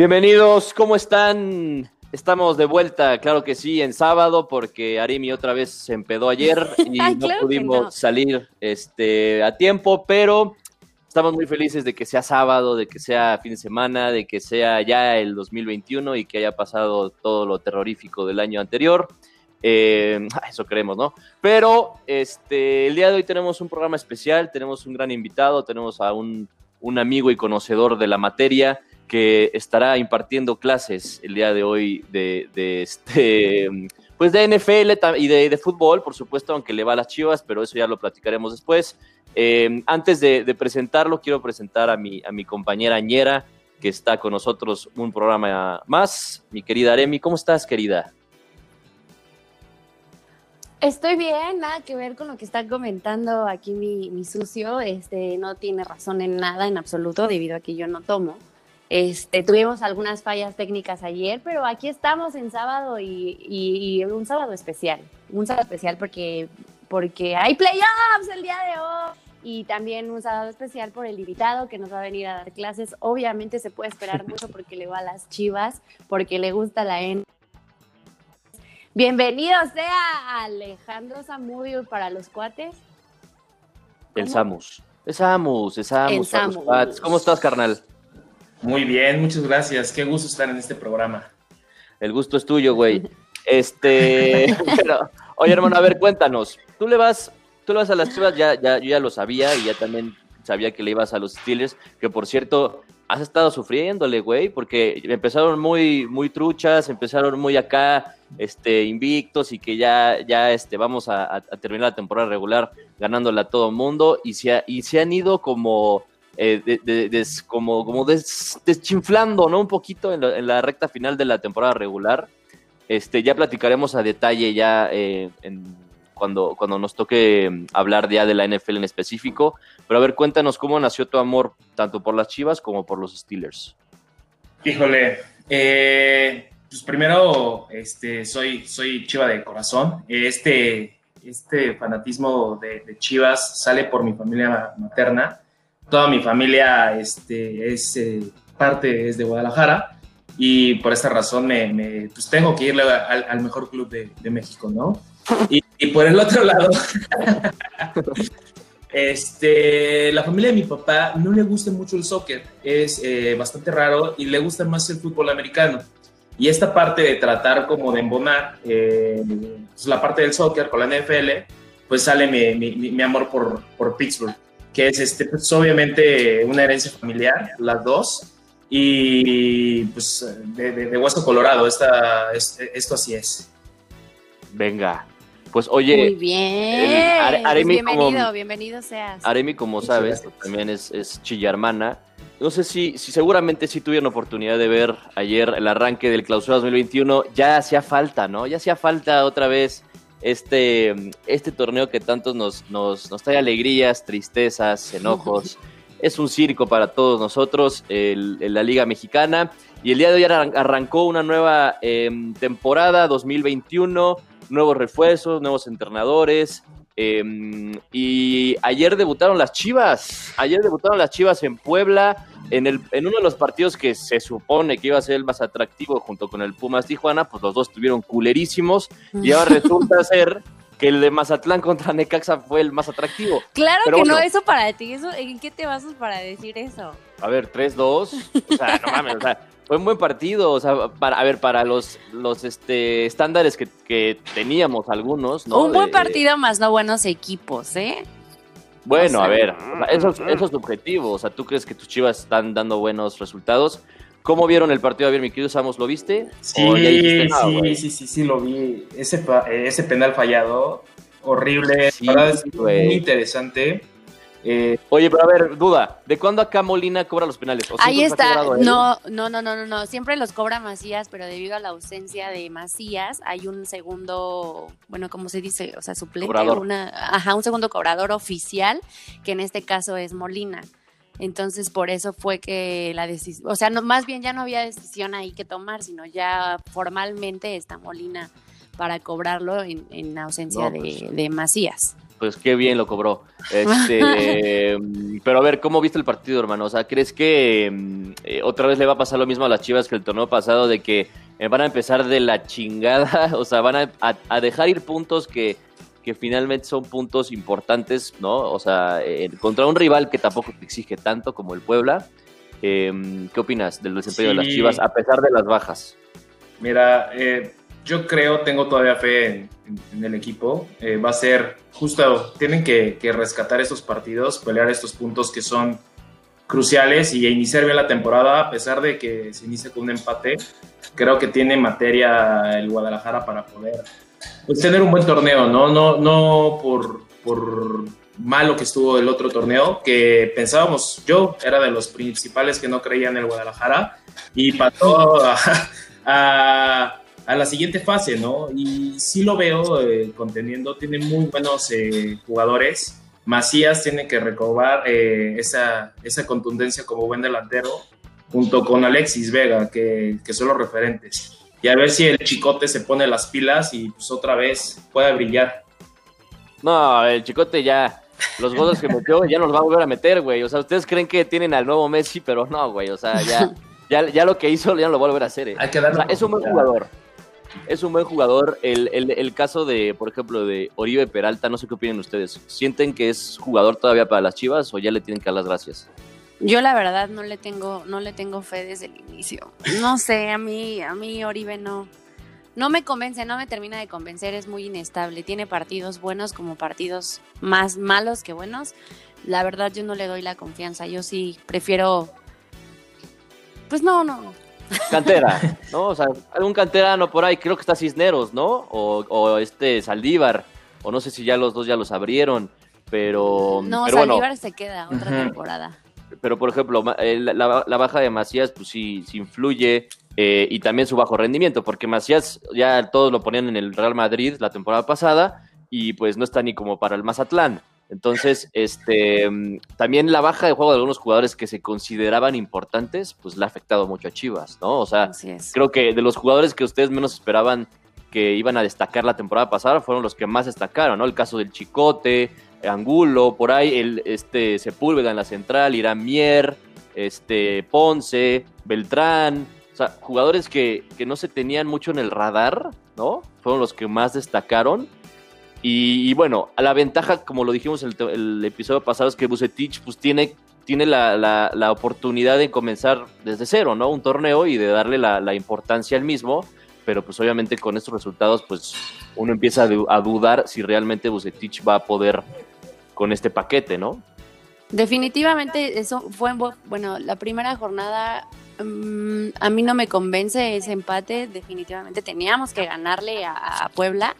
Bienvenidos, ¿cómo están? Estamos de vuelta, claro que sí, en sábado, porque Arimi otra vez se empedó ayer y no pudimos salir este, a tiempo, pero estamos muy felices de que sea sábado, de que sea fin de semana, de que sea ya el 2021 y que haya pasado todo lo terrorífico del año anterior. Eh, eso creemos, ¿no? Pero este, el día de hoy tenemos un programa especial, tenemos un gran invitado, tenemos a un, un amigo y conocedor de la materia que estará impartiendo clases el día de hoy de, este pues de NFL y de, fútbol, por supuesto, aunque le va a las chivas, pero eso ya lo platicaremos después. Eh, antes de, presentarlo, quiero presentar a mi, a mi compañera Ñera, que está con nosotros un programa más. Mi querida Aremi, ¿cómo estás, querida? Estoy bien, nada que ver con lo que está comentando aquí mi, mi sucio. Este no tiene razón en nada, en absoluto, debido a que yo no tomo. Este, tuvimos algunas fallas técnicas ayer, pero aquí estamos en sábado y, un sábado especial. Un sábado especial porque, porque hay playoffs el día de hoy. Y también un sábado especial por el invitado que nos va a venir a dar clases. Obviamente se puede esperar mucho porque le va a las chivas, porque le gusta la N. Bienvenido sea Alejandro Zamudio para los cuates. El Samus. Es Samus, es Samus. ¿Cómo estás, carnal? Muy bien, muchas gracias. Qué gusto estar en este programa. El gusto es tuyo, güey. Este, oye, hermano, a ver, cuéntanos. Tú le vas, tú le vas a las Chivas, ya, ya, yo ya lo sabía y ya también sabía que le ibas a los Steelers, que por cierto, has estado sufriéndole, güey, porque empezaron muy, muy truchas, empezaron muy acá, este, invictos y que ya, ya, este, vamos a, terminar la temporada regular ganándola a todo mundo y se, y se han ido como eh, como, como deschinflando, ¿no? Un poquito en la, recta final de la temporada regular. Este, ya platicaremos a detalle ya eh, cuando, cuando nos toque mm, hablar ya de la NFL en específico. Pero a ver, cuéntanos cómo nació tu amor tanto por las Chivas como por los Steelers. Híjole, eh, pues primero este, soy, soy Chiva de corazón. Este, este fanatismo de, de Chivas sale por mi familia materna toda mi familia este, es eh, parte es de Guadalajara y por esta razón me, pues tengo que irle al, mejor club de, México, ¿no? Y, por el otro lado, este, la familia de mi papá no le gusta mucho el soccer, es eh, bastante raro y le gusta más el fútbol americano. Y esta parte de tratar como de embonar eh, pues la parte del soccer con la NFL, pues sale mi, mi amor por, por Pittsburgh que es este, pues, obviamente una herencia familiar, las dos, y pues de, hueso colorado, esta, esto así es. Venga, pues oye. Muy bien. Pues bienvenido, bienvenido seas. Aremi, como sabes, también es, es chilla hermana. No sé si, si seguramente sí tuvieron oportunidad de ver ayer el arranque del clausura 2021. Ya hacía falta, ¿no? Ya hacía falta otra vez este, este torneo que tantos nos, nos, nos trae alegrías, tristezas, enojos. es un circo para todos nosotros, el, la Liga Mexicana. Y el día de hoy arrancó una nueva em, temporada 2021, nuevos refuerzos, nuevos entrenadores. Em, y ayer debutaron las Chivas. Ayer debutaron las Chivas en Puebla en, el, en uno de los partidos que se supone que iba a ser el más atractivo junto con el Pumas Tijuana, pues los dos estuvieron culerísimos y ahora resulta ser que el de Mazatlán contra Necaxa fue el más atractivo. Claro que no, eso para ti, eso, ¿en qué te basas para decir eso? A ver, 3-2, o sea, no mames, o sea, fue un buen partido, o sea, para, a ver, para los, los este, estándares que, que teníamos algunos, ¿no? Un buen partido más no buenos equipos, ¿eh? Bueno, a ver, eso, eso es subjetivo. O sea, ¿tú crees que tus chivas están dando buenos resultados? ¿Cómo vieron el partido? A ver, mi querido Samos, ¿lo viste? Sí, sí, sí, sí, sí, lo vi. Ese, ese penal fallado, horrible. Sí, es muy interesante. Eh, Oye, pero a ver, duda, ¿de cuándo acá Molina cobra los penales? Ahí está, no, no, no, no, no, siempre los cobra Macías, pero debido a la ausencia de Macías hay un segundo, bueno, ¿cómo se dice? O sea, suplente, una, ajá, un segundo cobrador oficial, que en este caso es Molina. Entonces, por eso fue que la decisión, o sea, no, más bien ya no había decisión ahí que tomar, sino ya formalmente está Molina para cobrarlo en, ausencia de, pues, de Macías. Pues qué bien lo cobró. Este, pero a ver, ¿cómo viste el partido, hermano? O sea, ¿crees que mm, eh, otra vez le va a pasar lo mismo a las Chivas que el torneo pasado de que eh, van a empezar de la chingada? O sea, van a, dejar ir puntos que, que, finalmente son puntos importantes, ¿no? O sea, contra un rival que tampoco te exige tanto como el Puebla. ¿Qué opinas del desempeño de las Chivas a pesar de las bajas? Mira, eh, yo creo, tengo todavía fe en, el equipo. Eh, va a ser justo, tienen que, rescatar estos partidos, pelear estos puntos que son cruciales y iniciar bien la temporada, a pesar de que se inicia con un empate. Creo que tiene materia el Guadalajara para poder pues, tener un buen torneo, ¿no? No, no por, por malo que estuvo el otro torneo, que pensábamos, yo era de los principales que no creían en el Guadalajara y pasó a a la siguiente fase, ¿no? Y sí lo veo eh, conteniendo, tiene muy buenos eh, jugadores. Macías tiene que recobrar eh, esa, esa contundencia como buen delantero, junto con Alexis Vega, que, que, son los referentes. Y a ver si el chicote se pone las pilas y pues otra vez pueda brillar. No, el chicote ya, los goles que metió ya no los va a volver a meter, güey. O sea, ustedes creen que tienen al nuevo Messi, pero no, güey. O sea, ya, ya, ya lo que hizo ya no lo va a volver a hacer. Eh. Hay que darle o sea, es un buen jugador es un buen jugador. El, caso de, por ejemplo, de Oribe Peralta, no sé qué opinan ustedes. ¿Sienten que es jugador todavía para las Chivas o ya le tienen que dar las gracias? Yo la verdad no le tengo, no le tengo fe desde el inicio. No sé, a mí, a mí Oribe no, no me convence, no me termina de convencer, es muy inestable. Tiene partidos buenos como partidos más malos que buenos. La verdad yo no le doy la confianza. Yo sí prefiero. Pues no, no, Cantera, ¿no? O sea, algún canterano por ahí, creo que está Cisneros, ¿no? O, este Saldívar, o no sé si ya los dos ya los abrieron, pero... No, Saldívar se queda otra temporada. Pero, por ejemplo, la, baja de Macías, pues sí, sí influye, eh, y también su bajo rendimiento, porque Macías ya todos lo ponían en el Real Madrid la temporada pasada, y pues no está ni como para el Mazatlán. Entonces, este, también la baja de juego de algunos jugadores que se consideraban importantes, pues le ha afectado mucho a Chivas, ¿no? O sea, creo que de los jugadores que ustedes menos esperaban que iban a destacar la temporada pasada fueron los que más destacaron, ¿no? El caso del Chicote, Angulo, por ahí el este Sepúlveda en la central, Irán Mier, este Ponce, Beltrán, o sea, jugadores que, que no se tenían mucho en el radar, ¿no? Fueron los que más destacaron y, bueno, a la ventaja, como lo dijimos en el, episodio pasado, es que Bucetich pues tiene, tiene la, la, oportunidad de comenzar desde cero, ¿no? Un torneo y de darle la, importancia al mismo, pero pues obviamente con estos resultados pues uno empieza a dudar si realmente Bucetich va a poder con este paquete, ¿no? Definitivamente eso fue, bueno, la primera jornada mm, a mí no me convence ese empate, definitivamente teníamos que ganarle a Puebla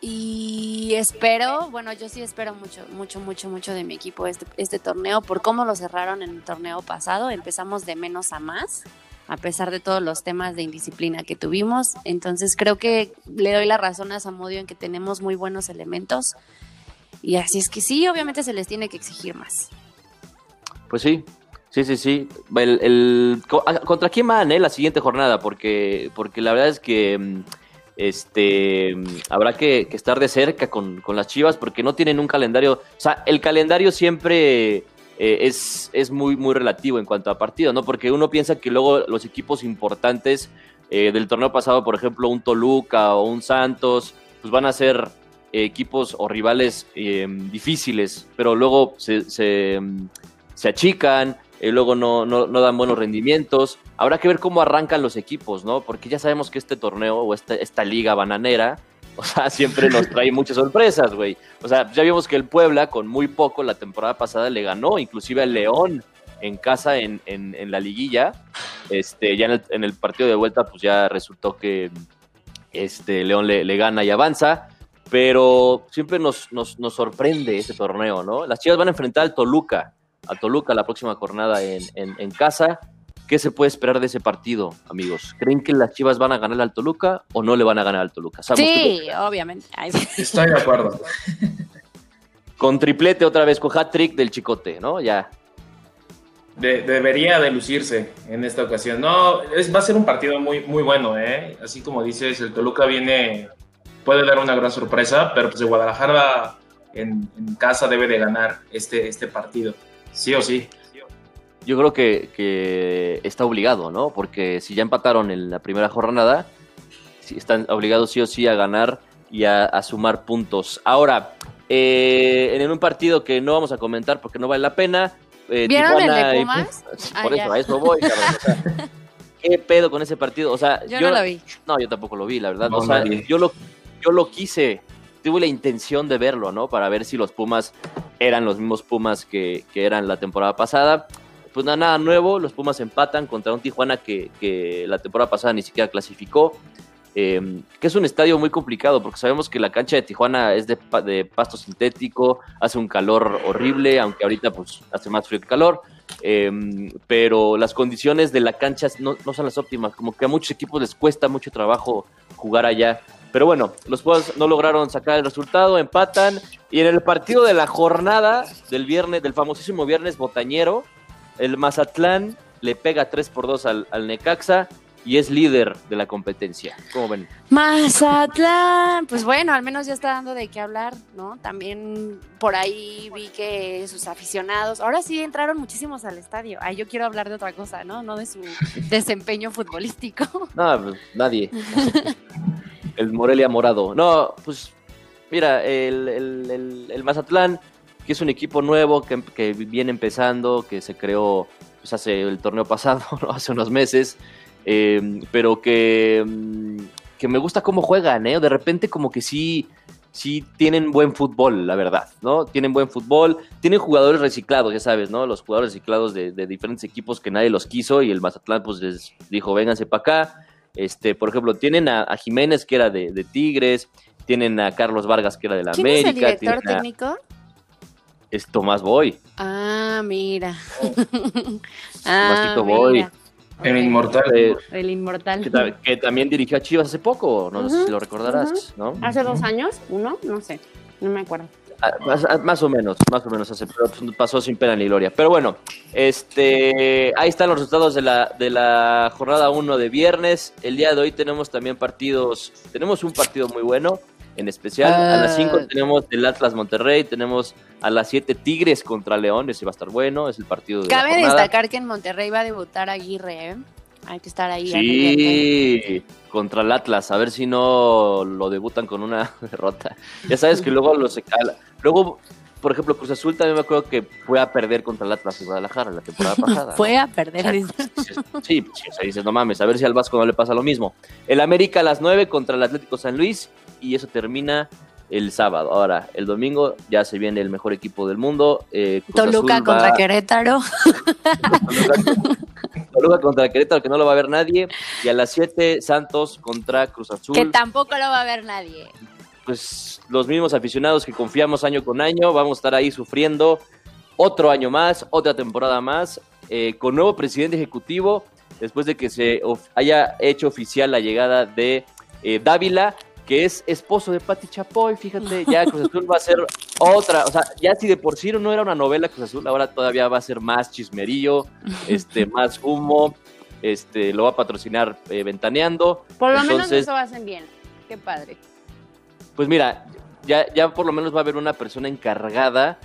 y espero, bueno, yo sí espero mucho, mucho, mucho, mucho de mi equipo este, este torneo por cómo lo cerraron en el torneo pasado. Empezamos de menos a más, a pesar de todos los temas de indisciplina que tuvimos. Entonces creo que le doy la razón a Samudio en que tenemos muy buenos elementos. Y así es que sí, obviamente se les tiene que exigir más. Pues sí, sí, sí, sí. El, ¿Contra quién van eh, la siguiente jornada? Porque, porque la verdad es que mm, este, habrá que, estar de cerca con, las Chivas porque no tienen un calendario, o sea, el calendario siempre eh, es, es, muy, muy relativo en cuanto a partido, ¿no? Porque uno piensa que luego los equipos importantes eh, del torneo pasado, por ejemplo, un Toluca o un Santos, pues van a ser equipos o rivales eh, difíciles, pero luego se, se achican, y luego no, no, no, dan buenos rendimientos. Habrá que ver cómo arrancan los equipos, ¿no? Porque ya sabemos que este torneo o esta, esta liga bananera, o sea, siempre nos trae muchas sorpresas, güey. O sea, ya vimos que el Puebla con muy poco la temporada pasada le ganó, inclusive al León en casa en, en, la liguilla. Este, ya en el, partido de vuelta, pues ya resultó que este, León le, le gana y avanza. Pero siempre nos, nos, nos sorprende ese torneo, ¿no? Las chicas van a enfrentar al Toluca a Toluca la próxima jornada en, en, casa. ¿Qué se puede esperar de ese partido, amigos? ¿Creen que las Chivas van a ganar al Toluca o no le van a ganar al Toluca? Sí, obviamente. Estoy de acuerdo. Con triplete otra vez, con hat-trick del Chicote, ¿no? Ya. debería de lucirse en esta ocasión. No, es, va a ser un partido muy, muy bueno, ¿eh? Así como dices, el Toluca viene, puede dar una gran sorpresa, pero pues el Guadalajara en, casa debe de ganar este, este partido, sí o sí. Yo creo que, está obligado, ¿no? Porque si ya empataron en la primera jornada, están obligados sí o sí a ganar y a, sumar puntos. Ahora, eh, en un partido que no vamos a comentar porque no vale la pena. Eh, ¿Vieron el de Pumas? por eso, a eso voy, ¿Qué pedo con ese partido? O sea, yo, no lo vi. No, yo tampoco lo vi, la verdad. o sea, yo lo, yo lo quise, tuve la intención de verlo, ¿no? Para ver si los Pumas eran los mismos Pumas que, que eran la temporada pasada. Pues nada, nada nuevo, los Pumas empatan contra un Tijuana que, que la temporada pasada ni siquiera clasificó. Em, que es un estadio muy complicado porque sabemos que la cancha de Tijuana es de, pasto sintético, hace un calor horrible, aunque ahorita pues hace más frío que calor, em, pero las condiciones de la cancha no, son las óptimas, como que a muchos equipos les cuesta mucho trabajo jugar allá. Pero bueno, los Pumas no lograron sacar el resultado, empatan y en el partido de la jornada del viernes, del famosísimo viernes botañero, el Mazatlán le pega 3 por 2 al, al Necaxa y es líder de la competencia. ¿Cómo ven? Mazatlán, pues bueno, al menos ya está dando de qué hablar, ¿no? También por ahí vi que sus aficionados, ahora sí entraron muchísimos al estadio. Ay, yo quiero hablar de otra cosa, ¿no? No de su desempeño futbolístico. No, pues, nadie. el Morelia morado. No, pues mira, el, Mazatlán, que es un equipo nuevo, que, viene empezando, que se creó pues, hace el torneo pasado, hace unos meses. Em, pero que, mm, que me gusta cómo juegan, ¿eh? De repente como que sí, sí tienen buen fútbol, la verdad, ¿no? Tienen buen fútbol, tienen jugadores reciclados, ya sabes, ¿no? Los jugadores reciclados de, diferentes equipos que nadie los quiso y el Mazatlán pues les dijo, vénganse para acá. Este, por ejemplo, tienen a, Jiménez, que era de, Tigres, tienen a Carlos Vargas, que era de la América. ¿Quién es el director técnico? Es Tomás Boy. Ah, mira. ah, Boy. El Inmortal. Eh, el Inmortal. Que, también dirigió a Chivas hace poco, no sé si lo recordarás, ¿no? Hace dos años, uno, no sé, no me acuerdo. Ah, ah, más, o menos, más o menos hace, pasó sin pena ni gloria. Pero bueno, este, ahí están los resultados de la, de la jornada 1 de viernes. El día de hoy tenemos también partidos, tenemos un partido muy bueno en especial. A las 5 ah. tenemos el Atlas Monterrey, tenemos a las 7 Tigres contra León, ese va a estar bueno, es el partido de Cabe destacar que en Monterrey va a debutar Aguirre, ¿eh? Hay que estar ahí. Sí, contra el Atlas, a ver si no lo debutan con una derrota. Ya sabes que luego los luego por ejemplo, Cruz Azul también me acuerdo que fue a perder contra el Atlas de Guadalajara la temporada pasada. fue a perder. Sí, sí, o sea, dices, no mames, a ver si al Vasco no le pasa lo mismo. El América a las 9 contra el Atlético San Luis y eso termina el sábado. Ahora, el domingo ya se viene el mejor equipo del mundo. Eh, Toluca contra Querétaro. Toluca contra Querétaro, que no lo va a ver nadie. Y a las 7, Santos contra Cruz Azul. Que tampoco lo va a ver nadie. Pues los mismos aficionados que confiamos año con año, vamos a estar ahí sufriendo otro año más, otra temporada más, eh, con nuevo presidente ejecutivo, después de que se haya hecho oficial la llegada de eh, Dávila que es esposo de Patti Chapoy, fíjate, ya Cruz Azul va a ser otra, o sea, ya si de por sí no era una novela Cruz Azul, ahora todavía va a ser más chismerillo, este, más humo, este, lo va a patrocinar eh, Ventaneando. Por lo menos eso hacen bien, qué padre. Pues mira, ya, ya por lo menos va a haber una persona encargada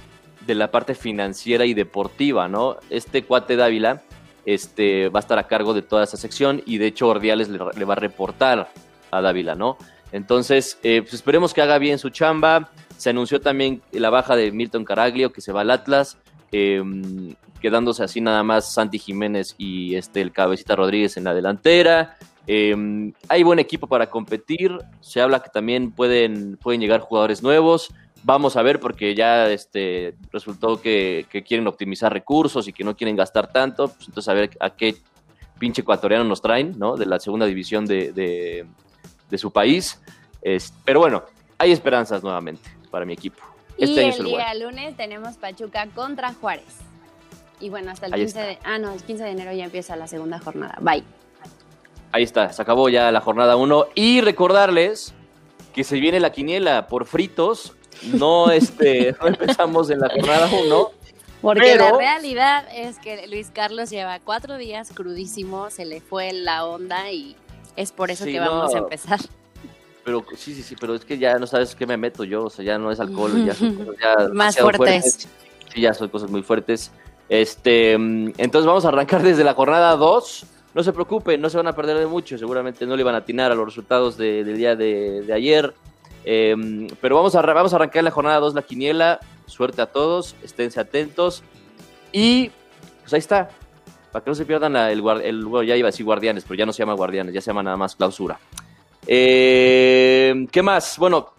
de la parte financiera y deportiva, ¿no? Este cuate Dávila este, va a estar a cargo de toda esa sección y de hecho Ordiales le, le va a reportar a Dávila, ¿no? Entonces, eh, pues esperemos que haga bien su chamba. Se anunció también la baja de Milton Caraglio, que se va al Atlas, em, quedándose así nada más Santi Jiménez y este, el Cabecita Rodríguez en la delantera. Em, hay buen equipo para competir. Se habla que también pueden, pueden llegar jugadores nuevos. Vamos a ver porque ya este, resultó que, quieren optimizar recursos y que no quieren gastar tanto. Pues entonces a ver a qué pinche ecuatoriano nos traen, ¿no? De la segunda división de, de su país. Es, pero bueno, hay esperanzas nuevamente para mi equipo. Este y el, día lunes tenemos Pachuca contra Juárez. Y bueno, hasta el 15 de, ah, no, el 15 de enero ya empieza la segunda jornada. Bye. Ahí está, se acabó ya la jornada 1. Y recordarles que se viene la quiniela por fritos. No, este, no empezamos en la jornada 1. Porque la realidad es que Luis Carlos lleva cuatro días crudísimo, se le fue la onda y es por eso que vamos a empezar. pero sí, sí, sí, pero es que ya no sabes qué me meto yo, o sea, ya no es alcohol, ya son cosas ya más fuertes. Sí, ya son cosas muy fuertes. Este, entonces vamos a arrancar desde la jornada 2. No se preocupen, no se van a perder de mucho, seguramente no le van a atinar a los resultados del día de, ayer. Em, pero vamos a, vamos a arrancar la jornada 2, la quiniela. Suerte a todos, esténse atentos. Y pues ahí está, para que no se pierdan el, el, ya iba a decir guardianes, pero ya no se llama guardianes, ya se llama nada más clausura. Eh, ¿Qué más? Bueno,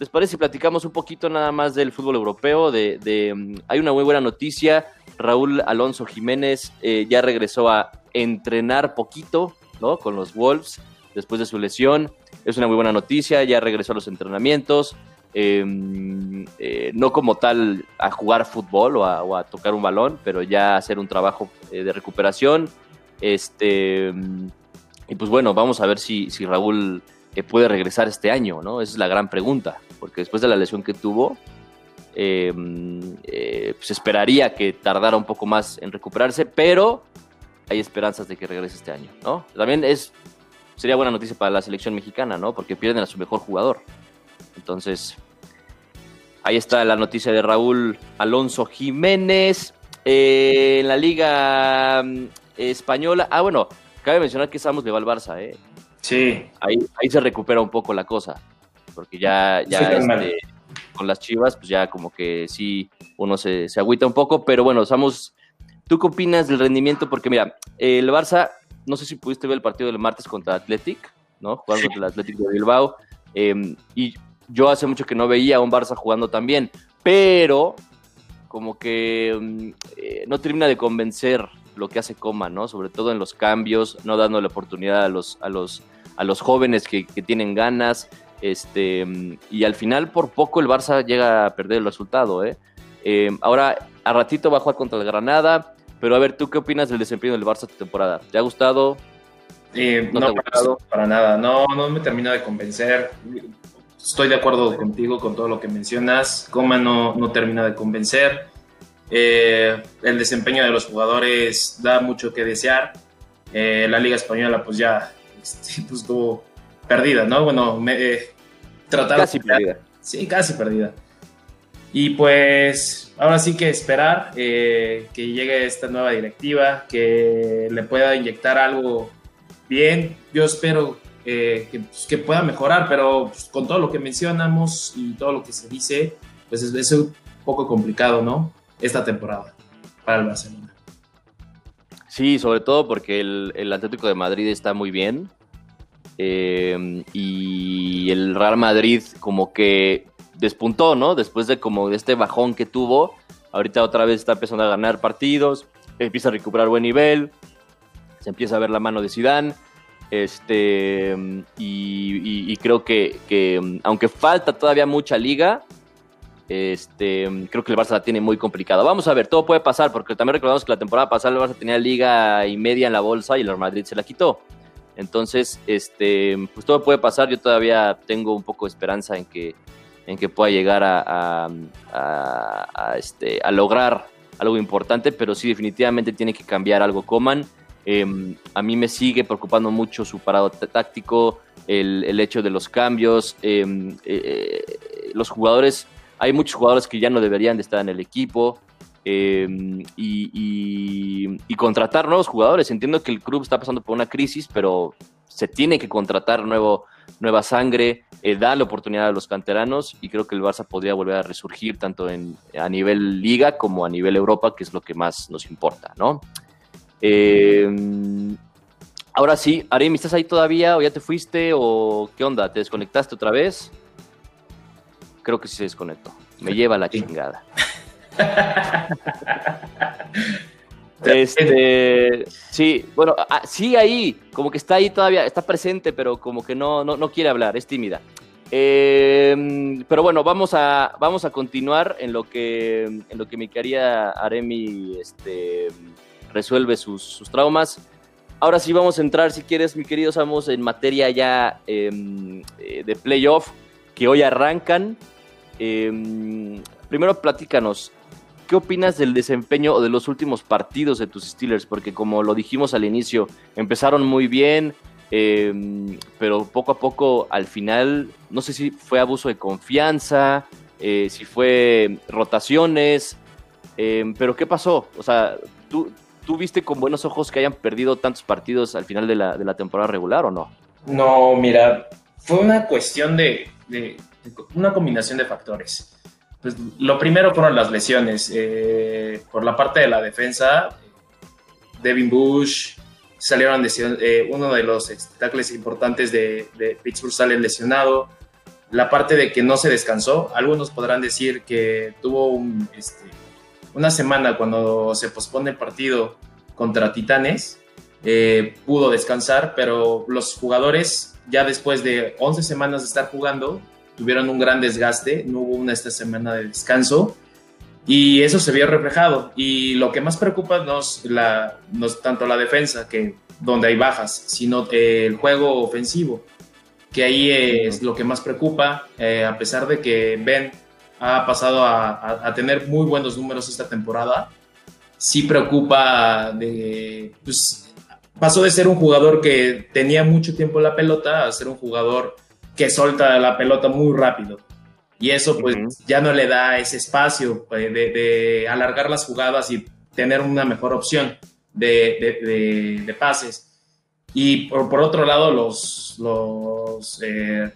¿les parece si platicamos un poquito nada más del fútbol europeo? De, mm, hay una muy buena noticia. Raúl Alonso Jiménez eh, ya regresó a entrenar poquito, ¿no? Con los Wolves después de su lesión. Es una muy buena noticia, ya regresó a los entrenamientos. Em, eh, no como tal a jugar fútbol o a, tocar un balón, pero ya hacer un trabajo de recuperación. Este, y pues bueno, vamos a ver si, si Raúl eh, puede regresar este año, ¿no? Esa es la gran pregunta, porque después de la lesión que tuvo, em, eh, pues esperaría que tardara un poco más en recuperarse, pero hay esperanzas de que regrese este año, ¿no? También es, sería buena noticia para la selección mexicana, ¿no? Porque pierden a su mejor jugador. Entonces, ahí está la noticia de Raúl Alonso Jiménez. Eh, en la Liga mm, Española, ah, bueno, Cabe mencionar que estamos de Val Barça, ¿eh? Sí. Ahí, ahí se recupera un poco la cosa, porque ya, ya este, con las chivas, pues ya como que sí, uno se, se agüita un poco, pero bueno, estamos... ¿Tú qué opinas del rendimiento? Porque mira, el Barça, no sé si pudiste ver el partido del martes contra Athletic, ¿no? Jugando contra el Athletic de Bilbao, em, y yo hace mucho que no veía a un Barça jugando tan bien, pero como que mm, eh, no termina de convencer lo que hace Coma, ¿no? Sobre todo en los cambios, no dando la oportunidad a los, a los, a los jóvenes que, tienen ganas. Este, y al final, por poco, el Barça llega a perder el resultado, ¿eh? ¿eh? ahora, a ratito va a jugar contra el Granada, pero a ver, ¿tú qué opinas del desempeño del Barça esta temporada? ¿Te ha gustado? Eh, no, no para nada, no, no me termina de convencer. Estoy de acuerdo contigo con todo lo que mencionas. Coma no, no termina de convencer. Eh, el desempeño de los jugadores da mucho que desear. Eh, la Liga Española, pues ya este, pues, estuvo perdida, ¿no? Bueno, me, eh, Casi perdida. Sí, casi perdida. Y pues ahora sí que esperar que llegue esta nueva directiva, que le pueda inyectar algo bien. Yo espero pues, que, pueda mejorar, pero pues, con todo lo que mencionamos y todo lo que se dice, pues es, un poco complicado, ¿no? esta temporada para el Barcelona. Sí, sobre todo porque el, Atlético de Madrid está muy bien. Eh, y el Real Madrid como que despuntó, ¿no? Después de como de este bajón que tuvo, ahorita otra vez está empezando a ganar partidos, empieza a recuperar buen nivel, se empieza a ver la mano de Zidane, este, y, creo que, que, aunque falta todavía mucha liga, este, creo que el Barça la tiene muy complicada. Vamos a ver, todo puede pasar, porque también recordamos que la temporada pasada el Barça tenía liga y media en la bolsa y el Madrid se la quitó. Entonces, este, pues todo puede pasar. Yo todavía tengo un poco de esperanza en que, en que pueda llegar a, este, a lograr algo importante, pero sí, definitivamente tiene que cambiar algo Coman. Em, a mí me sigue preocupando mucho su parado táctico, el, hecho de los cambios. Em, eh, eh, los jugadores hay muchos jugadores que ya no deberían de estar en el equipo. Em, y, contratar nuevos jugadores. Entiendo que el club está pasando por una crisis, pero se tiene que contratar nuevo, nueva sangre, eh, dar la oportunidad a los canteranos y creo que el Barça podría volver a resurgir tanto en, a nivel liga como a nivel Europa, que es lo que más nos importa, ¿no? Em, ahora sí, Aremi, ¿estás ahí todavía o ya te fuiste o qué onda? ¿Te desconectaste otra vez? creo que sí se desconectó. Me lleva la chingada. Este, sí, bueno, ah, sí ahí, como que está ahí todavía, está presente, pero como que no, no, quiere hablar, es tímida. Em, pero bueno, vamos a, vamos a continuar en lo que, en lo que mi querida Aremi este, resuelve sus, traumas. Ahora sí vamos a entrar, si quieres, mi querido Samos, en materia ya em, eh, de playoff, que hoy arrancan. Em, primero platícanos, ¿qué opinas del desempeño o de los últimos partidos de tus Steelers? Porque como lo dijimos al inicio, empezaron muy bien, Em, pero poco a poco, al final, no sé si fue abuso de confianza, eh, si fue rotaciones, pero ¿qué pasó? O sea, ¿tú, ¿tú viste con buenos ojos que hayan perdido tantos partidos al final de la, de la temporada regular o no? No, mira, fue una cuestión de, de, una combinación de factores. Pues, lo primero fueron las lesiones. Eh, por la parte de la defensa, Devin Bush, salieron eh, uno de los tackles importantes de, de, Pittsburgh sale lesionado. La parte de que no se descansó, algunos podrán decir que tuvo este, una semana cuando se pospone el partido contra Titanes, eh, pudo descansar, pero los jugadores ya después de 11 semanas de estar jugando tuvieron un gran desgaste, no hubo una esta semana de descanso y eso se vio reflejado. Y lo que más preocupa no es, la, no tanto la defensa, que donde hay bajas, sino el juego ofensivo, que ahí es lo que más preocupa, eh, a pesar de que Ben ha pasado a, a, tener muy buenos números esta temporada, sí preocupa de, pues, pasó de ser un jugador que tenía mucho tiempo la pelota a ser un jugador que solta la pelota muy rápido. Y eso pues ya no le da ese espacio eh, de, alargar las jugadas y tener una mejor opción de, de pases. Y por, por, otro lado, los, los, eh,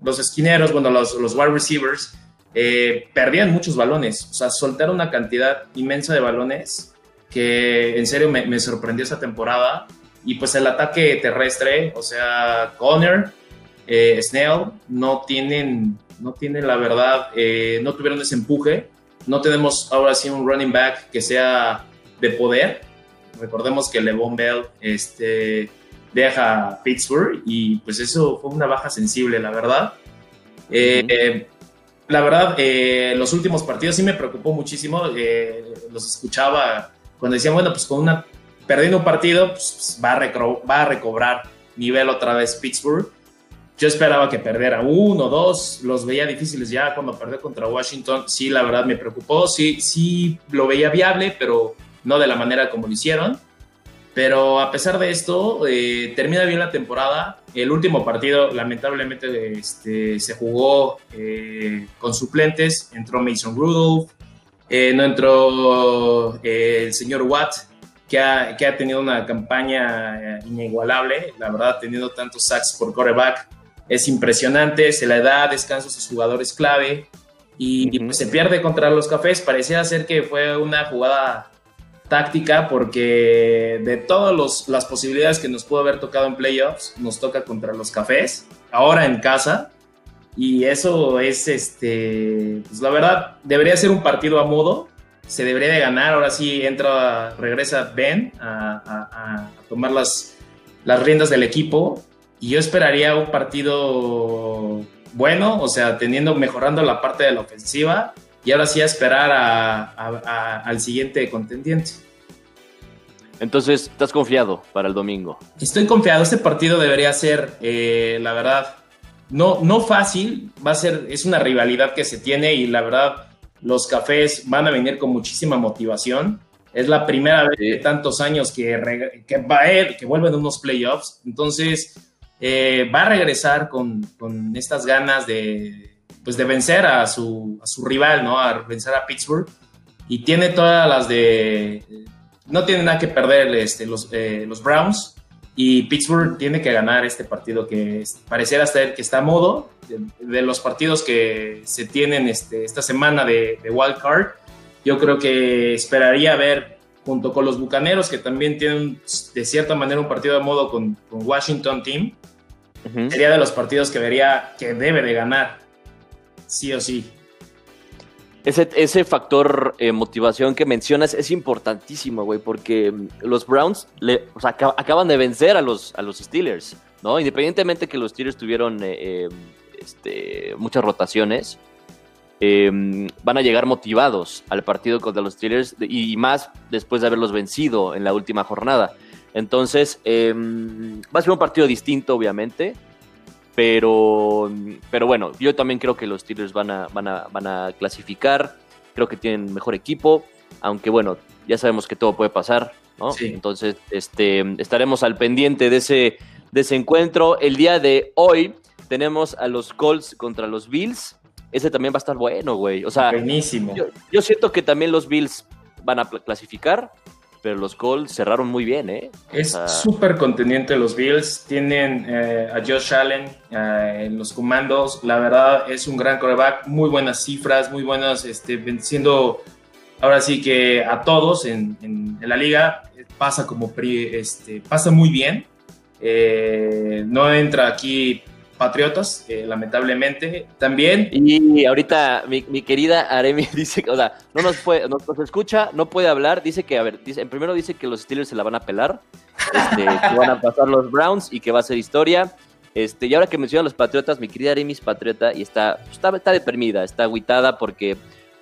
los esquineros, bueno, los, los wide receivers, eh, perdían muchos balones, o sea, soltaron una cantidad inmensa de balones que en serio me, me sorprendió esa temporada. Y pues el ataque terrestre, o sea, Connor, Snell, no tienen no tiene la verdad, eh, no tuvieron ese empuje. No tenemos ahora sí un running back que sea de poder. Recordemos que Levon Bell este, deja Pittsburgh y pues eso fue una baja sensible, la verdad. Eh, la verdad, eh, los últimos partidos sí me preocupó muchísimo. los escuchaba cuando decían, bueno, pues con una perdiendo un partido, pues, va, a va a recobrar nivel otra vez Pittsburgh. Yo esperaba que perdiera uno, dos, los veía difíciles ya cuando perdió contra Washington. Sí, la verdad me preocupó, sí, sí lo veía viable, pero no de la manera como lo hicieron. Pero a pesar de esto, eh, termina bien la temporada. El último partido, lamentablemente, este, se jugó eh, con suplentes. Entró Mason Rudolph, eh, no entró el señor Watt, que ha, que ha, tenido una campaña inigualable. La verdad, teniendo tantos sacks por coreback, es impresionante, se le da descanso a sus jugadores clave y, pues, se pierde contra los cafés. Parecía ser que fue una jugada táctica porque de todas las posibilidades que nos pudo haber tocado en playoffs, nos toca contra los cafés, ahora en casa. Y eso es, este, pues la verdad, debería ser un partido a modo, se debería de ganar. Ahora sí entra, regresa Ben a, tomar las, las riendas del equipo y yo esperaría un partido bueno, o sea, teniendo, mejorando la parte de la ofensiva y ahora sí a esperar al siguiente contendiente. Entonces, ¿estás confiado para el domingo? Estoy confiado. Este partido debería ser, eh, la verdad, no, no fácil. Va a ser, es una rivalidad que se tiene y la verdad, los cafés van a venir con muchísima motivación. Es la primera vez de tantos años que, que, va a, que vuelven unos playoffs. Entonces, eh, va a regresar con, con, estas ganas de, pues de vencer a su, a su rival, ¿no? A vencer a Pittsburgh. Y tiene todas las de... No tiene nada que perder este, los, eh, los Browns. Y Pittsburgh tiene que ganar este partido que pareciera estar, que está a modo de, los partidos que se tienen este, esta semana de, de Wild Card. Yo creo que esperaría ver junto con los Bucaneros, que también tienen de cierta manera un partido de modo con, con Washington Team, sería de los partidos que vería que debe de ganar, sí o sí. Ese, ese factor eh, motivación que mencionas es importantísimo, güey, porque mm, los Browns acaban de vencer a los, a los Steelers, ¿no? Independientemente que los Steelers tuvieron eh, em, este, muchas rotaciones, em, van a llegar motivados al partido contra los Steelers y más después de haberlos vencido en la última jornada. Entonces, em, va a ser un partido distinto, obviamente. Pero, pero bueno, yo también creo que los Steelers van a, van, a, van a clasificar. Creo que tienen mejor equipo. Aunque bueno, ya sabemos que todo puede pasar, ¿no? Entonces, este, estaremos al pendiente de ese, desencuentro. El día de hoy tenemos a los Colts contra los Bills. Ese también va a estar bueno, güey. O sea, buenísimo. Yo, siento que también los Bills van a clasificar, pero los Colts cerraron muy bien, ¿eh? Es súper conteniente los Bills. Tienen eh, a Josh Allen eh, en los comandos. La verdad es un gran coreback. Muy buenas cifras, muy buenas, este, venciendo ahora sí que a todos en, en, la liga pasa como este, pasa muy bien. Eh, no entra aquí Patriotas, lamentablemente, también. Y ahorita mi, querida Aremi dice o sea, no nos puede, no nos escucha, no puede hablar, dice que, a ver, dice, en primero dice que los Steelers se la van a pelar, este, que van a pasar los Browns y que va a ser historia. Este, y ahora que mencionan los Patriotas, mi querida Aremi es patriota y está, está, está deprimida, está aguitada porque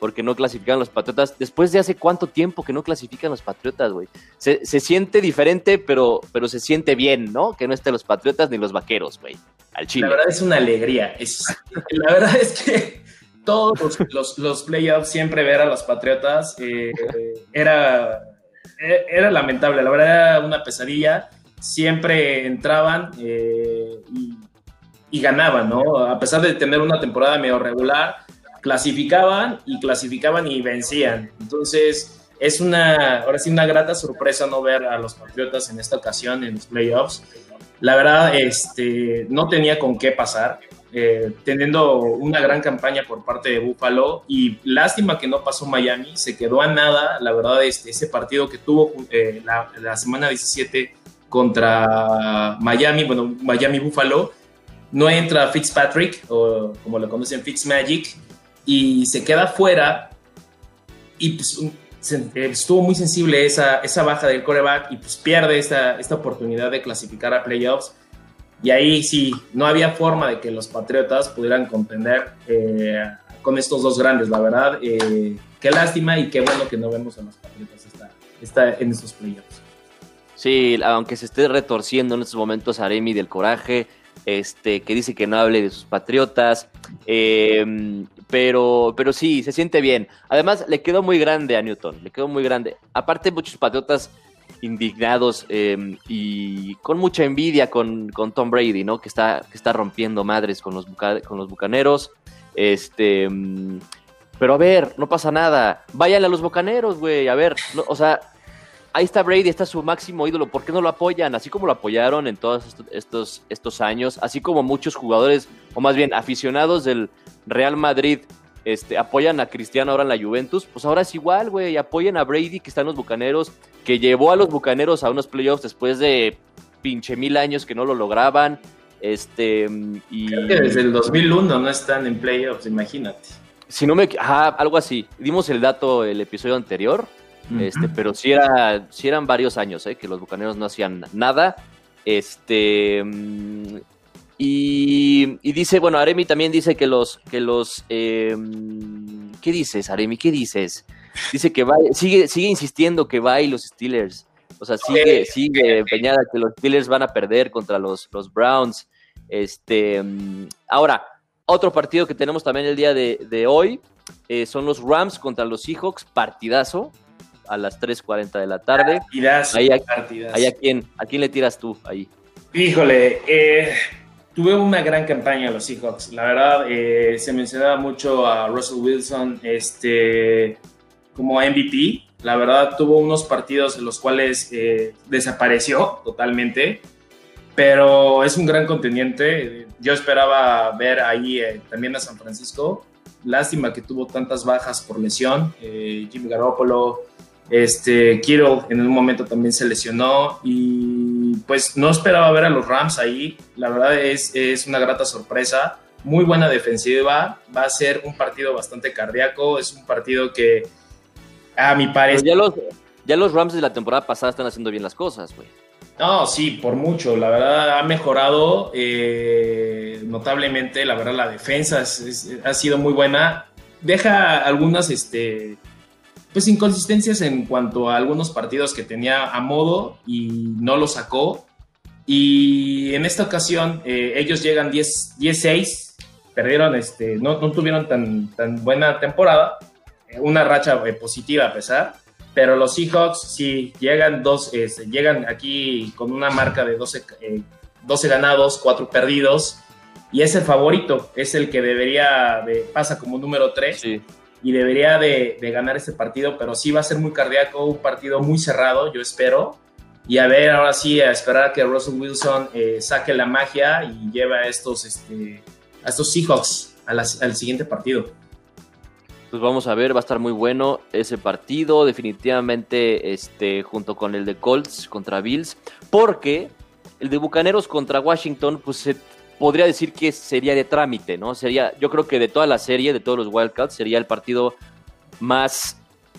porque no clasifican los Patriotas. Después de hace cuánto tiempo que no clasifican los Patriotas, güey. Se, siente diferente, pero, pero se siente bien, ¿no? Que no estén los Patriotas ni los Vaqueros, güey. Al Chile. La verdad es una alegría. Es, la verdad es que todos los, los, playoffs siempre ver a los Patriotas eh, era, e, era lamentable. La verdad era una pesadilla. Siempre entraban eh, y, y ganaban, ¿no? A pesar de tener una temporada medio regular clasificaban y clasificaban y vencían. Entonces, es una, ahora sí, una grata sorpresa no ver a los Patriotas en esta ocasión en los playoffs. La verdad, este, no tenía con qué pasar, eh, teniendo una gran campaña por parte de Buffalo y lástima que no pasó Miami, se quedó a nada, la verdad, este, ese partido que tuvo eh, la, la, semana 17 contra Miami, bueno, Miami-Buffalo, no entra Fitzpatrick, o como lo conocen, Fitzmagic, y se queda fuera y pues estuvo muy sensible esa, esa baja del coreback y pues pierde esta, esta oportunidad de clasificar a playoffs. Y ahí sí, no había forma de que los Patriotas pudieran contender eh, con estos dos grandes, la verdad. Eh, qué lástima y qué bueno que no vemos a los Patriotas está, en estos playoffs. Sí, aunque se esté retorciendo en estos momentos Aremi del coraje, este, que dice que no hable de sus Patriotas. Eh, pero, pero sí, se siente bien. Además, le quedó muy grande a Newton, le quedó muy grande. Aparte, muchos patriotas indignados em, y con mucha envidia con, Tom Brady, ¿no? Que está, que está rompiendo madres con los, con los bucaneros. Este. Em, pero a ver, no pasa nada. Váyanle a los bucaneros, güey. A ver, o sea, ahí está Brady, está su máximo ídolo. ¿Por qué no lo apoyan? Así como lo apoyaron en todos estos, estos años, así como muchos jugadores, o más bien aficionados del, Real Madrid este, apoyan a Cristiano ahora en la Juventus, pues ahora es igual, güey, apoyen a Brady que está en los Bucaneros, que llevó a los Bucaneros a unos playoffs después de pinche mil años que no lo lograban. Este, y... desde el 2001 no están en playoffs, imagínate. Si no me... Ajá, algo así. Dimos el dato el episodio anterior, este, pero sí, era, sí eran varios años, ¿eh? que los Bucaneros no hacían nada. Este, y, dice, bueno, Aremi también dice que los, que los, em, ¿qué dices, Aremi? ¿Qué dices? Dice que va, sigue, sigue insistiendo que va y los Steelers. O sea, sigue, sigue empeñada que los Steelers van a perder contra los, los Browns. Este, em, ahora, otro partido que tenemos también el día de, hoy eh, son los Rams contra los Seahawks, partidazo a las 3.40 de la tarde. Partidazo, ahí, a, quién, ¿A quién le tiras tú ahí? Híjole, eh, tuve una gran campaña los Seahawks. La verdad, eh, se mencionaba mucho a Russell Wilson este, como MVP. La verdad, tuvo unos partidos en los cuales eh, desapareció totalmente, pero es un gran contendiente. Yo esperaba ver ahí eh, también a San Francisco. Lástima que tuvo tantas bajas por lesión. Jimmy Garoppolo, este, Kittle en un momento también se lesionó y pues no esperaba ver a los Rams ahí. La verdad es, es una grata sorpresa. Muy buena defensiva. Va a ser un partido bastante cardíaco. Es un partido que a mi parecer... Ya los, ya los Rams de la temporada pasada están haciendo bien las cosas, güey. No, sí, por mucho. La verdad ha mejorado eh, notablemente. La verdad la defensa ha sido muy buena. Deja algunas... Este, pues inconsistencias en cuanto a algunos partidos que tenía a modo y no lo sacó. Y en esta ocasión eh, ellos llegan 10-6, perdieron, este, no, tuvieron tan, tan buena temporada, eh, una racha eh, positiva a pesar, pero los Seahawks sí llegan, dos, este, llegan aquí con una marca de 12, 12 ganados, 4 perdidos, y es el favorito, es el que debería de, pasa como número 3 y debería de, ganar este partido, pero sí va a ser muy cardíaco, un partido muy cerrado, yo espero, y a ver, ahora sí, a esperar que Russell Wilson eh, saque la magia y lleve a estos, este, a estos Seahawks al siguiente partido. Pues vamos a ver, va a estar muy bueno ese partido, definitivamente este, junto con el de Colts contra Bills, porque el de Bucaneros contra Washington, pues se podría decir que sería de trámite, ¿no? Sería, yo creo que de toda la serie, de todos los Wildcats, sería el partido más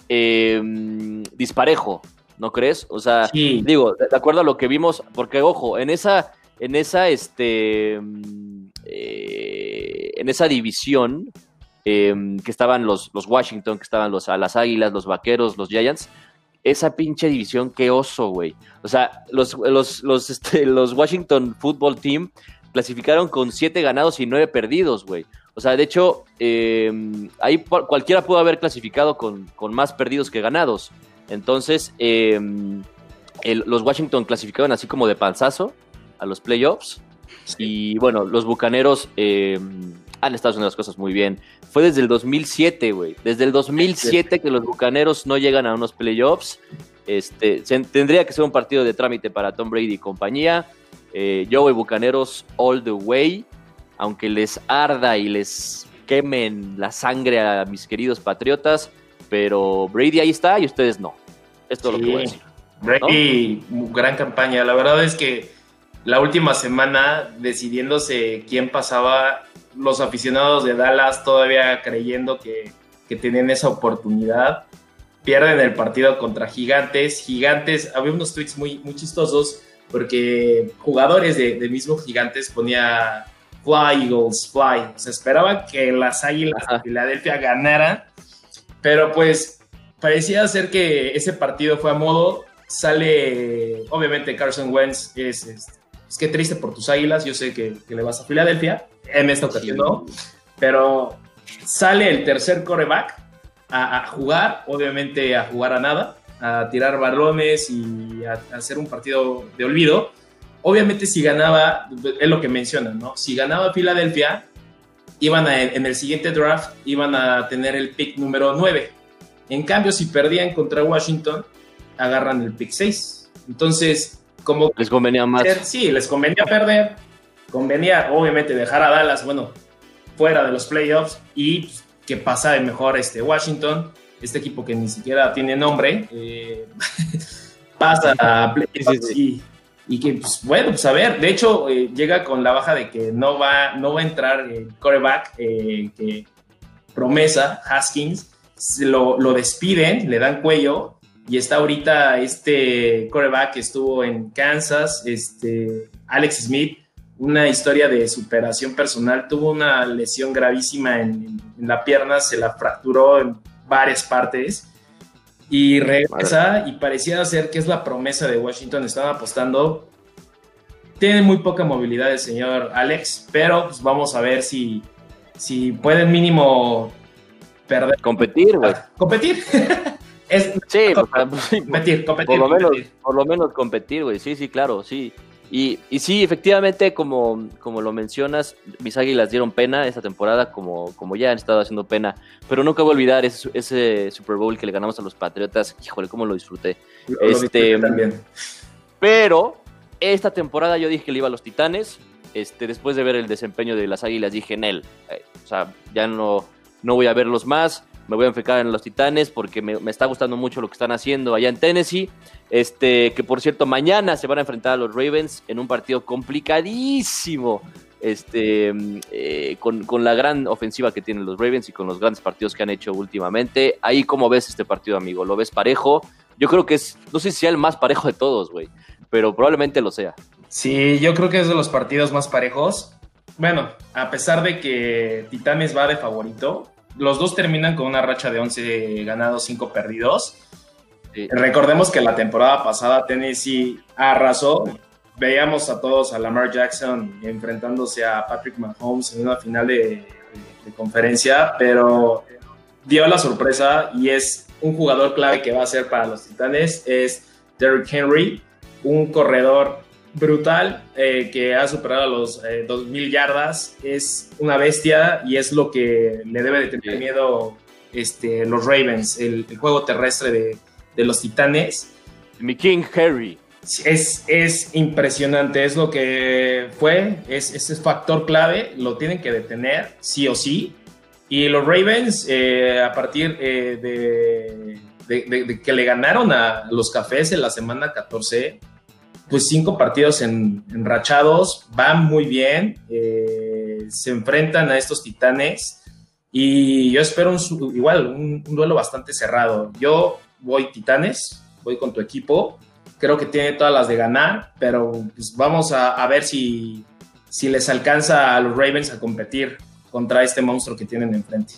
em, disparejo, ¿no crees? O sea, digo, de acuerdo a lo que vimos, porque ojo, en esa, en esa, este, eh, en esa división em, que estaban los, los Washington, que estaban los, a las Águilas, los Vaqueros, los Giants, esa pinche división, qué oso, güey. O sea, los, los, los, este, los Washington Football Team clasificaron con siete ganados y nueve perdidos, güey. O sea, de hecho, em, ahí cualquiera pudo haber clasificado con, más perdidos que ganados. Entonces, em, los Washington clasificaron así como de panzazo a los playoffs. Y bueno, los Bucaneros em, han estado haciendo las cosas muy bien. Fue desde el 2007, güey. Desde el 2007 que los Bucaneros no llegan a unos playoffs. Este, tendría que ser un partido de trámite para Tom Brady y compañía. Eh, yo voy Bucaneros all the way, aunque les arda y les quemen la sangre a mis queridos patriotas, pero Brady ahí está y ustedes no. Esto es lo que voy a decir. Brady, gran campaña. La verdad es que la última semana decidiéndose quién pasaba, los aficionados de Dallas todavía creyendo que, que tenían esa oportunidad, pierden el partido contra Gigantes. Gigantes, había unos tweets muy, muy chistosos porque jugadores de, mismos gigantes ponía Fly Eagles, Fly. Se esperaba que las Águilas de Filadelfia ganaran, pero pues parecía ser que ese partido fue a modo. Sale, obviamente, Carson Wentz es, es, que triste por tus Águilas. Yo sé que, le vas a Filadelfia, en esta ocasión no, pero sale el tercer coreback a jugar, obviamente a jugar a nada a tirar balones y a, hacer un partido de olvido. Obviamente si ganaba, es lo que mencionan, ¿no? Si ganaba Filadelfia, iban a, en el siguiente draft, iban a tener el pick número 9. En cambio, si perdían contra Washington, agarran el pick 6. Entonces, como... Les convenía más. Sí, les convenía perder. Convenía, obviamente, dejar a Dallas, bueno, fuera de los playoffs y que pasa mejor este Washington este equipo que ni siquiera tiene nombre, eh, pasa a y, que, pues, bueno, pues a ver, de hecho, eh, llega con la baja de que no va, no va a entrar el coreback, eh, que promesa, Haskins, lo, lo, despiden, le dan cuello, y está ahorita este coreback que estuvo en Kansas, este, Alex Smith, una historia de superación personal, tuvo una lesión gravísima en, en la pierna, se la fracturó en varias partes y regresa y parecía ser que es la promesa de Washington. Están apostando. Tiene muy poca movilidad el señor Alex, pero pues vamos a ver si, si pueden mínimo perder. Competir, güey. Competir. es, sí, competir, competir. Por lo, Menos, por lo menos competir, güey. Sí, sí, claro, sí. Y, y, sí, efectivamente, como, como lo mencionas, mis águilas dieron pena esta temporada, como, como ya han estado haciendo pena. Pero nunca voy a olvidar ese, ese Super Bowl que le ganamos a los Patriotas. Híjole, cómo lo disfruté. este, también. Pero esta temporada yo dije que le iba a los Titanes. Este, después de ver el desempeño de las águilas, dije en él. Eh, o sea, ya no, no voy a verlos más me voy a enfocar en los Titanes porque me, está gustando mucho lo que están haciendo allá en Tennessee. Este, que por cierto, mañana se van a enfrentar a los Ravens en un partido complicadísimo. Este, eh, con, la gran ofensiva que tienen los Ravens y con los grandes partidos que han hecho últimamente. Ahí, ¿cómo ves este partido, amigo? ¿Lo ves parejo? Yo creo que es, no sé si sea el más parejo de todos, güey, pero probablemente lo sea. Sí, yo creo que es de los partidos más parejos. Bueno, a pesar de que Titanes va de favorito, los dos terminan con una racha de 11 ganados, 5 perdidos. Recordemos que la temporada pasada Tennessee arrasó. Veíamos a todos a Lamar Jackson enfrentándose a Patrick Mahomes en una final de, conferencia, pero dio la sorpresa y es un jugador clave que va a ser para los Titanes, es Derrick Henry, un corredor brutal, eh, que ha superado los 2.000 yardas, es una bestia y es lo que le debe de tener miedo este, los Ravens, el, juego terrestre de, de, los Titanes. Mi King Harry. Es, es impresionante, es lo que fue, es ese factor clave, lo tienen que detener, sí o sí. Y los Ravens, eh, a partir eh, de, que le ganaron a los Cafés en la semana 14, pues cinco partidos en, enrachados, van muy bien, eh, se enfrentan a estos titanes y yo espero un, igual un, duelo bastante cerrado. Yo voy titanes, voy con tu equipo, creo que tiene todas las de ganar, pero pues vamos a, ver si, si les alcanza a los Ravens a competir contra este monstruo que tienen enfrente.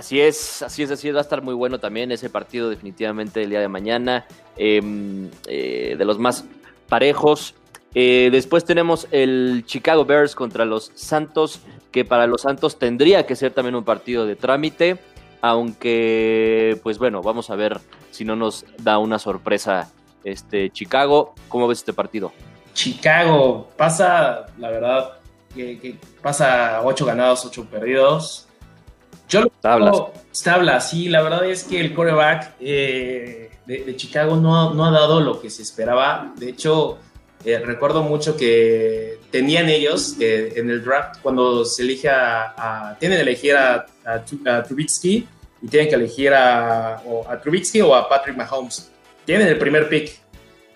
Así es, así es, así es, va a estar muy bueno también ese partido definitivamente el día de mañana, em, eh, de los más parejos. Eh, después tenemos el Chicago Bears contra los Santos, que para los Santos tendría que ser también un partido de trámite, aunque pues bueno, vamos a ver si no nos da una sorpresa este Chicago. ¿Cómo ves este partido? Chicago pasa, la verdad, que, pasa ocho ganados, ocho perdidos. Yo lo tablas. tabla, sí, la verdad es que el coreback eh, de, Chicago no, no, ha dado lo que se esperaba. De hecho, eh, recuerdo mucho que tenían ellos eh, en el draft cuando se elige a, tienen que elegir a, a, Trubisky y tienen que elegir a, o a Trubisky o a Patrick Mahomes. Tienen el primer pick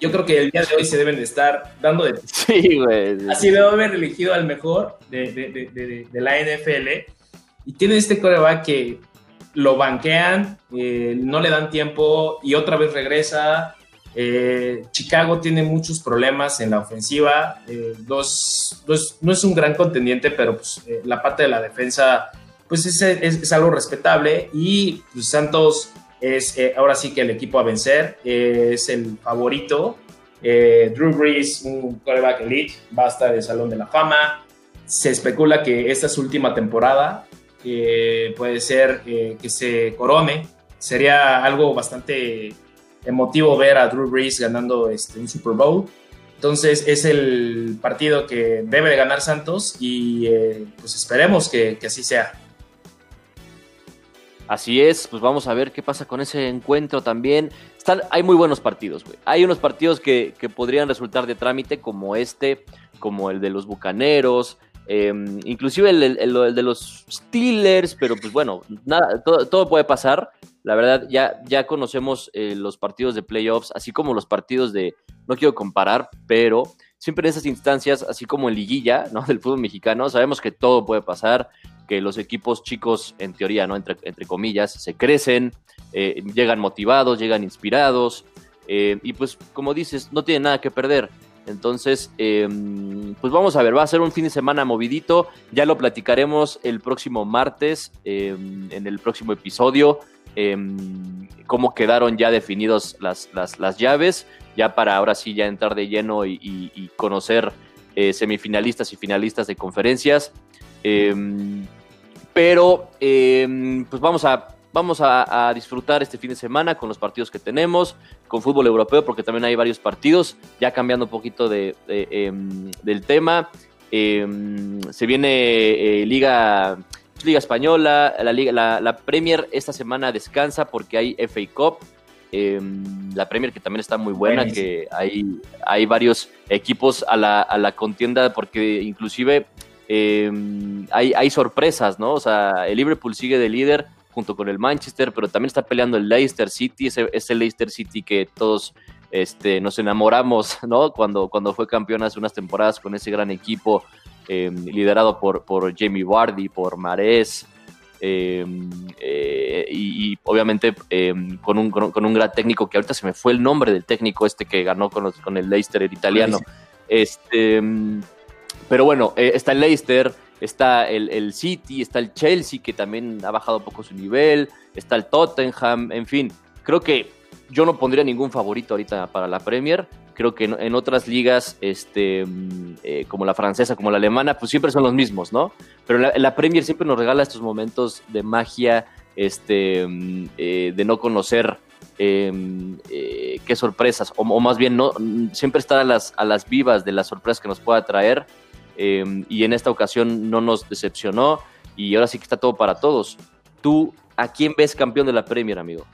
yo creo que el día de hoy se deben de estar dando de... Sí, güey. Así debo haber elegido al mejor de, de, de, de, la NFL. Y tiene este coreback que lo banquean, eh, no le dan tiempo y otra vez regresa. Eh, Chicago tiene muchos problemas en la ofensiva. Eh, no es un gran contendiente, pero pues, la parte de la defensa pues es, algo respetable. Y pues, Santos es eh, ahora sí que el equipo a vencer, eh, es el favorito. Eh, Drew Brees, un quarterback elite, va a estar en Salón de la Fama. Se especula que esta es su última temporada, puede ser que se corone. Sería algo bastante emotivo ver a Drew Brees ganando este, un Super Bowl. Entonces es el partido que debe de ganar Santos y pues esperemos que así sea. Así es, pues vamos a ver qué pasa con ese encuentro también. Hay muy buenos partidos, güey. Hay unos partidos que, podrían resultar de trámite, como este, como el de los Bucaneros, em, inclusive el, de los Steelers, pero pues bueno, nada, todo, puede pasar. La verdad, ya, ya conocemos eh, los partidos de playoffs, así como los partidos de, no quiero comparar, pero siempre en esas instancias, así como en liguilla, ¿no? Del fútbol mexicano, sabemos que todo puede pasar que los equipos chicos, en teoría, ¿no? Entre, entre comillas, se crecen, eh, llegan motivados, llegan inspirados, eh, y pues, como dices, no tienen nada que perder. Entonces, em, pues vamos a ver, va a ser un fin de semana movidito, ya lo platicaremos el próximo martes, em, en el próximo episodio, em, cómo quedaron ya definidos las, las, llaves, ya para ahora sí ya entrar de lleno y, conocer eh, semifinalistas y finalistas de conferencias. Pero pues vamos a, vamos a, disfrutar este fin de semana con los partidos que tenemos, con fútbol europeo, porque también hay varios partidos, ya cambiando un poquito de, em, del tema. se viene eh, Liga, Liga Española, la, Liga, la, Premier esta semana descansa porque hay FA Cup. la Premier que también está muy buena, que hay, hay varios equipos a la, a la contienda porque inclusive Em, hay, hay, sorpresas, ¿no? O sea, el Liverpool sigue de líder junto con el Manchester, pero también está peleando el Leicester City, ese, ese Leicester City que todos este, nos enamoramos, ¿no? Cuando, cuando fue campeón hace unas temporadas con ese gran equipo em, liderado por, por Jamie Vardy, por Mares. Em, eh, y, obviamente con, un, con, un gran técnico que ahorita se me fue el nombre del técnico este que ganó con, con el Leicester el italiano. Este, pero bueno, eh, está el Leicester, está el, City, está el Chelsea, que también ha bajado un poco su nivel, está el Tottenham, en fin. Creo que yo no pondría ningún favorito ahorita para la Premier. Creo que en, otras ligas, este, mm, eh, como la francesa, como la alemana, pues siempre son los mismos, ¿no? Pero la, Premier siempre nos regala estos momentos de magia, este, mm, eh, de no conocer em, eh, qué sorpresas, o, más bien no, siempre estar a las, a las vivas de las sorpresas que nos pueda traer. Em, y en esta ocasión no nos decepcionó y ahora sí que está todo para todos. ¿Tú a quién ves campeón de la Premier, amigo,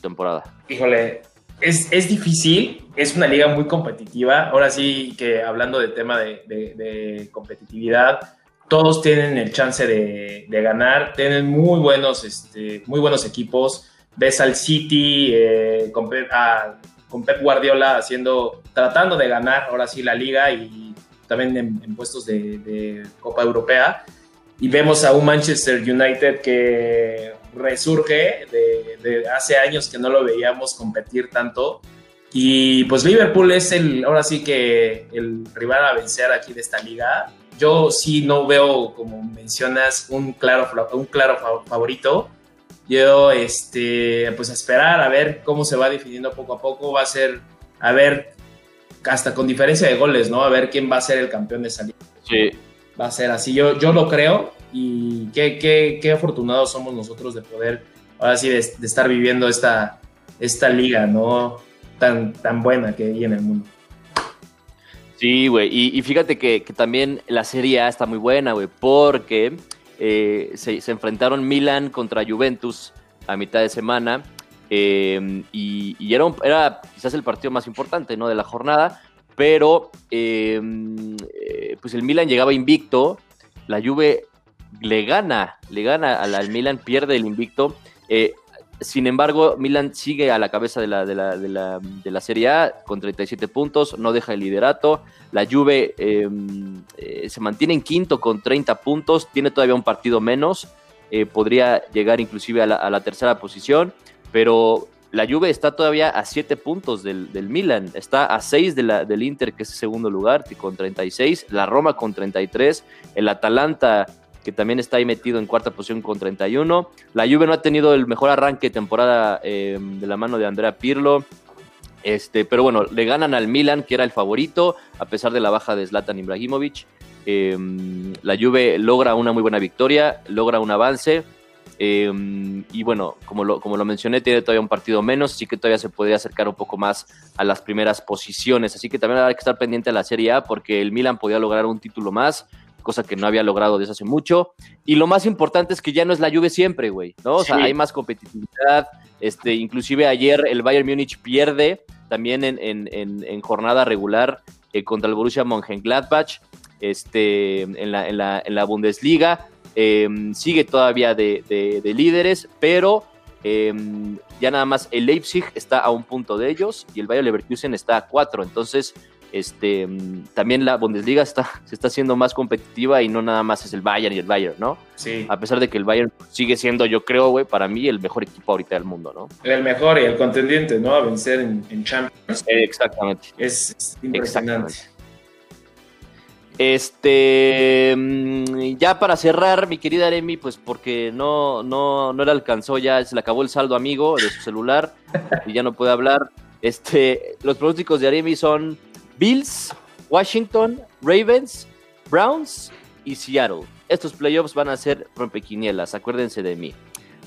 temporada? Híjole, es, es, difícil, es una liga muy competitiva. Ahora sí que hablando del tema de, competitividad, todos tienen el chance de, ganar, tienen muy buenos, este, muy buenos equipos. Ves al City eh, con, Pep, con, Pep, Guardiola haciendo, tratando de ganar ahora sí la liga y también en, puestos de, Copa Europea. Y vemos a un Manchester United que resurge de, hace años que no lo veíamos competir tanto. Y pues Liverpool es el, ahora sí que el rival a vencer aquí de esta liga. Yo sí no veo, como mencionas, un claro, un claro favorito. Yo, este, pues a esperar a ver cómo se va definiendo poco a poco. Va a ser, a ver, hasta con diferencia de goles, ¿no? A ver quién va a ser el campeón de esa liga. Sí. Va a ser así. Yo, yo lo creo y qué, qué, qué afortunados somos nosotros de poder, ahora sí, de, estar viviendo esta, esta liga, ¿no? Tan, tan buena que hay en el mundo. Sí, güey, y, fíjate que, también la Serie A está muy buena, güey, porque eh, se, enfrentaron Milan contra Juventus a mitad de semana eh, y, era, quizás el partido más importante, ¿no? De la jornada, pero eh, pues el Milan llegaba invicto, la Juve le gana, le gana al, Milan, pierde el invicto. Eh, sin embargo, Milan sigue a la cabeza de la, de la, de la, Serie A con 37 puntos, no deja el liderato. La Juve em, eh, se mantiene en quinto con 30 puntos, tiene todavía un partido menos, podría llegar inclusive a la, tercera posición, pero la Juve está todavía a 7 puntos del, del, Milan, está a 6 de la, del Inter, que es el segundo lugar, con 36, la Roma con 33, el Atalanta que también está ahí metido en cuarta posición con 31. La Juve no ha tenido el mejor arranque de temporada eh, de la mano de Andrea Pirlo. Este, pero bueno, le ganan al Milan, que era el favorito, a pesar de la baja de Zlatan Ibrahimovic. Em, la Juve logra una muy buena victoria, logra un avance. Em, y bueno, como lo, como lo mencioné, tiene todavía un partido menos, así que todavía se podría acercar un poco más a las primeras posiciones. Así que también hay que estar pendiente de la Serie A porque el Milan podía lograr un título más cosa que no había logrado desde hace mucho. Y lo más importante es que ya no es la Juve siempre, güey, ¿no? O sea, hay más competitividad. Este, inclusive ayer el Bayern Múnich pierde también en, jornada regular eh, contra el Borussia Mönchengladbach este, en, la, en, la, Bundesliga. Em, sigue todavía de, líderes, pero em, ya nada más el Leipzig está a un punto de ellos y el Bayern Leverkusen está a cuatro. Entonces, este, también la Bundesliga está, se está haciendo más competitiva y no nada más es el Bayern y el Bayern, ¿no? Sí. A pesar de que el Bayern sigue siendo, yo creo, güey, para mí el mejor equipo ahorita del mundo, ¿no? El mejor y el contendiente, ¿no? A vencer en, Champions. exactamente. Es, impresionante. Este, mm, ya para cerrar, mi querida Aremi, pues porque no, no, no le alcanzó ya, se le acabó el saldo amigo de su celular y ya no puede hablar. Este, los pronósticos de Aremi son Bills, Washington, Ravens, Browns y Seattle. Estos playoffs van a ser rompequinielas, acuérdense de mí.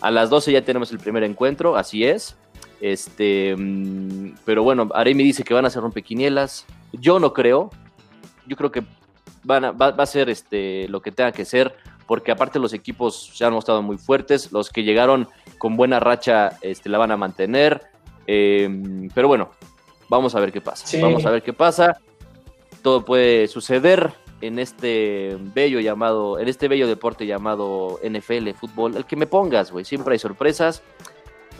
A las 12 ya tenemos el primer encuentro, así es. Este, mm, pero bueno, Aremi dice que van a ser rompequinielas. Yo no creo. Yo creo que van a, va, a ser este, lo que tenga que ser, porque aparte los equipos se han mostrado muy fuertes. Los que llegaron con buena racha este, la van a mantener. Em, pero bueno, Vamos a ver qué pasa. Vamos a ver qué pasa. Todo puede suceder en este bello llamado, en este bello deporte llamado NFL, fútbol, el que me pongas, güey. Siempre hay sorpresas.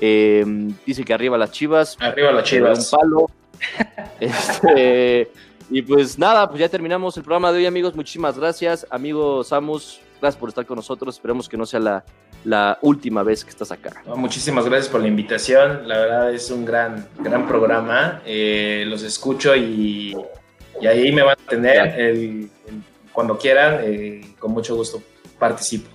Eh, dice que arriba las chivas. Arriba las chivas. Un palo. Este, y pues nada, pues ya terminamos el programa de hoy, amigos. Muchísimas gracias, amigo Samus. Gracias por estar con nosotros. Esperemos que no sea la, la última vez que estás acá. muchísimas gracias por la invitación. La verdad es un gran, gran programa. Eh, los escucho y, y, ahí me van a tener cuando quieran. Eh, con mucho gusto participo.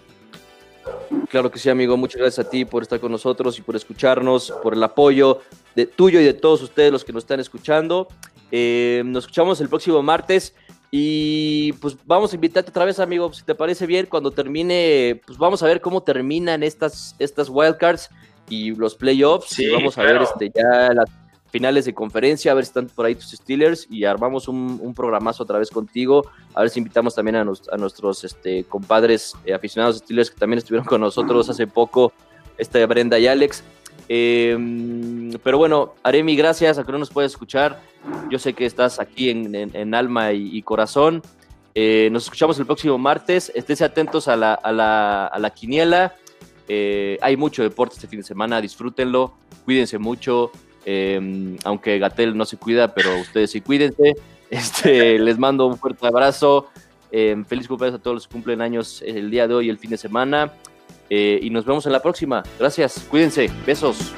Claro que sí, amigo. Muchas gracias a ti por estar con nosotros y por escucharnos, por el apoyo de tuyo y de todos ustedes los que nos están escuchando. Eh, nos escuchamos el próximo martes. Y pues vamos a invitarte otra vez, amigo, si te parece bien, cuando termine, pues vamos a ver cómo terminan estas, estas wildcards. y los playoffs. y vamos a ver este, ya las finales de conferencia, a ver si están por ahí tus Steelers y armamos un, un programazo otra vez contigo. A ver si invitamos también a, a nuestros este, compadres eh, aficionados Steelers que también estuvieron con nosotros hace poco, este Brenda y Alex. Em, pero bueno, Aremi, gracias a que no nos puedes escuchar. Yo sé que estás aquí en, alma y, corazón. Eh, nos escuchamos el próximo martes. Esténse atentos a la, a la, a la quiniela. Eh, hay mucho deporte este fin de semana, disfrútenlo, cuídense mucho. Em, aunque Gatel no se cuida, pero ustedes sí cuídense. Este, les mando un fuerte abrazo. Em, feliz cumpleaños a todos los que cumplen años el día de hoy, el fin de semana. Eh, y nos vemos en la próxima. Gracias, cuídense, besos.